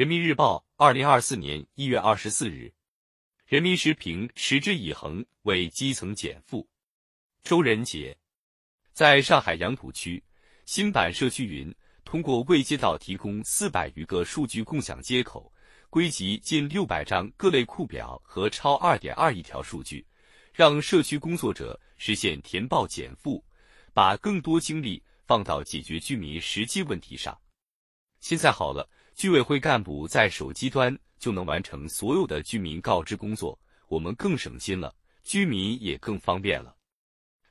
人民日报，二零二四年一月二十四日。人民时评：持之以恒为基层减负。周仁杰，在上海杨浦区新版社区云，通过为街道提供四百余个数据共享接口，归集近六百张各类库表和超二点二亿条数据，让社区工作者实现填报减负，把更多精力放到解决居民实际问题上。现在好了，居委会干部在手机端。就能完成所有的居民告知工作，我们更省心了，居民也更方便了。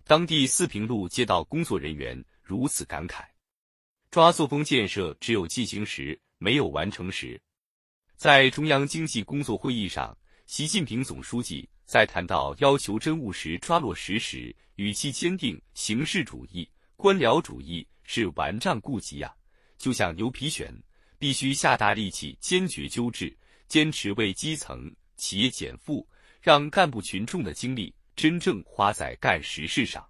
当地四平路街道工作人员如此感慨：抓作风建设只有进行时，没有完成时。在中央经济工作会议上，习近平总书记在谈到要求真务实抓落实时，语气坚定：形式主义、官僚主义是顽瘴痼疾呀，就像牛皮癣，必须下大力气，坚决纠治。坚持为基层企业减负，让干部群众的精力真正花在干实事上，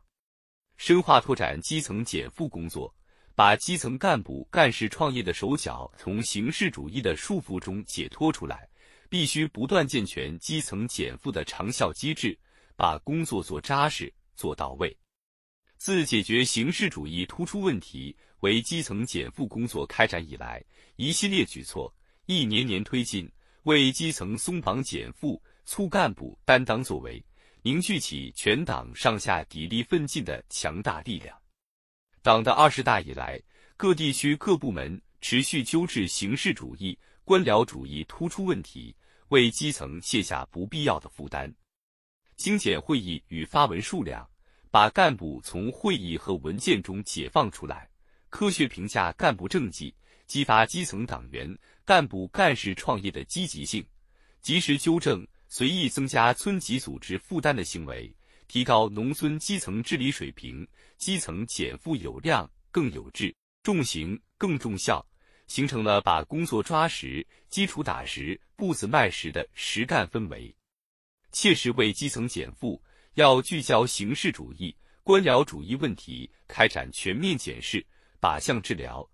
深化拓展基层减负工作，把基层干部干事创业的手脚从形式主义的束缚中解脱出来。必须不断健全基层减负的长效机制，把工作做扎实、做到位。自解决形式主义突出问题为基层减负工作开展以来，一系列举措一年年推进。为基层松绑减负、促干部担当作为，凝聚起全党上下砥砺奋进的强大力量。党的二十大以来，各地区各部门持续纠治形式主义、官僚主义突出问题，为基层卸下不必要的负担。精简会议与发文数量，把干部从会议和文件中解放出来，科学评价干部政绩。激发基层党员干部干事创业的积极性，及时纠正随意增加村级组织负担的行为，提高农村基层治理水平，基层减负有量、更有质、重行更重效，形成了把工作抓实、基础打实、步子迈实的实干氛围。切实为基层减负，要聚焦形式主义、官僚主义问题，开展全面检视、靶向治疗。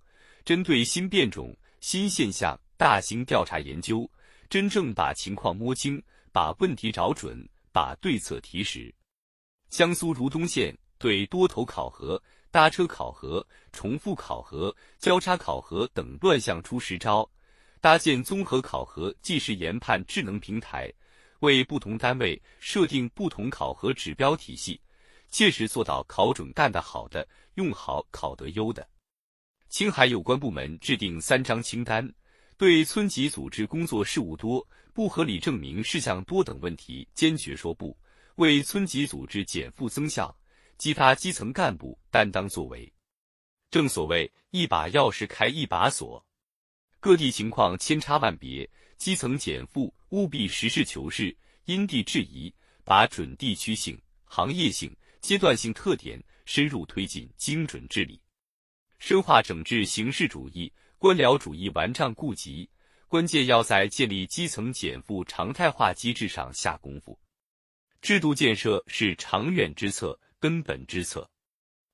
针对新变种、新现象，大型调查研究，真正把情况摸清，把问题找准，把对策提实。江苏如东县对多头考核、搭车考核、重复考核、交叉考核等乱象出实招，搭建综合考核即时研判智能平台，为不同单位设定不同考核指标体系，切实做到考准干得好的，用好考得优的。青海有关部门制定三张清单，对村级组织工作事务多、不合理证明事项多等问题坚决说不，为村级组织减负增效，激发基层干部担当作为。正所谓一把钥匙开一把锁，各地情况千差万别，基层减负务必实事求是、因地制宜，把准地区性、行业性、阶段性特点深入推进精准治理。深化整治形式主义、官僚主义顽瘴痼疾，关键要在建立基层减负常态化机制上下功夫。制度建设是长远之策、根本之策。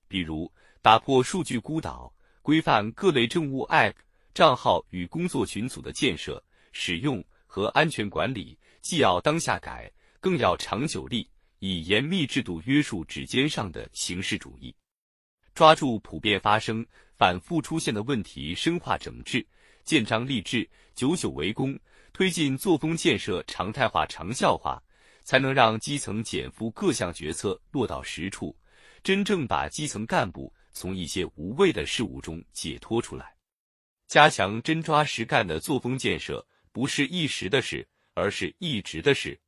比如，打破数据孤岛，规范各类政务 App 账号与工作群组的建设、使用和安全管理，既要当下改，更要长久立，以严密制度约束指尖上的形式主义。抓住普遍发生、反复出现的问题，深化整治，建章立制，久久为功，推进作风建设常态化、长效化，才能让基层减负各项决策落到实处，真正把基层干部从一些无谓的事物中解脱出来。加强真抓实干的作风建设，不是一时的事，而是一直的事。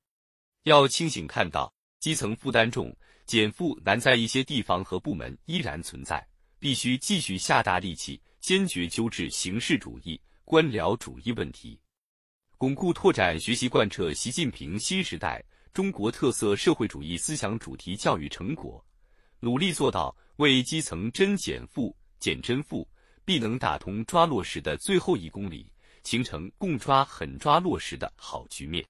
要清醒看到，基层负担重。减负难在一些地方和部门依然存在，必须继续下大力气，坚决纠治形式主义、官僚主义问题，巩固拓展学习贯彻习近平新时代中国特色社会主义思想主题教育成果，努力做到为基层真减负、减真负，必能打通抓落实的最后一公里，形成共抓狠抓落实的好局面。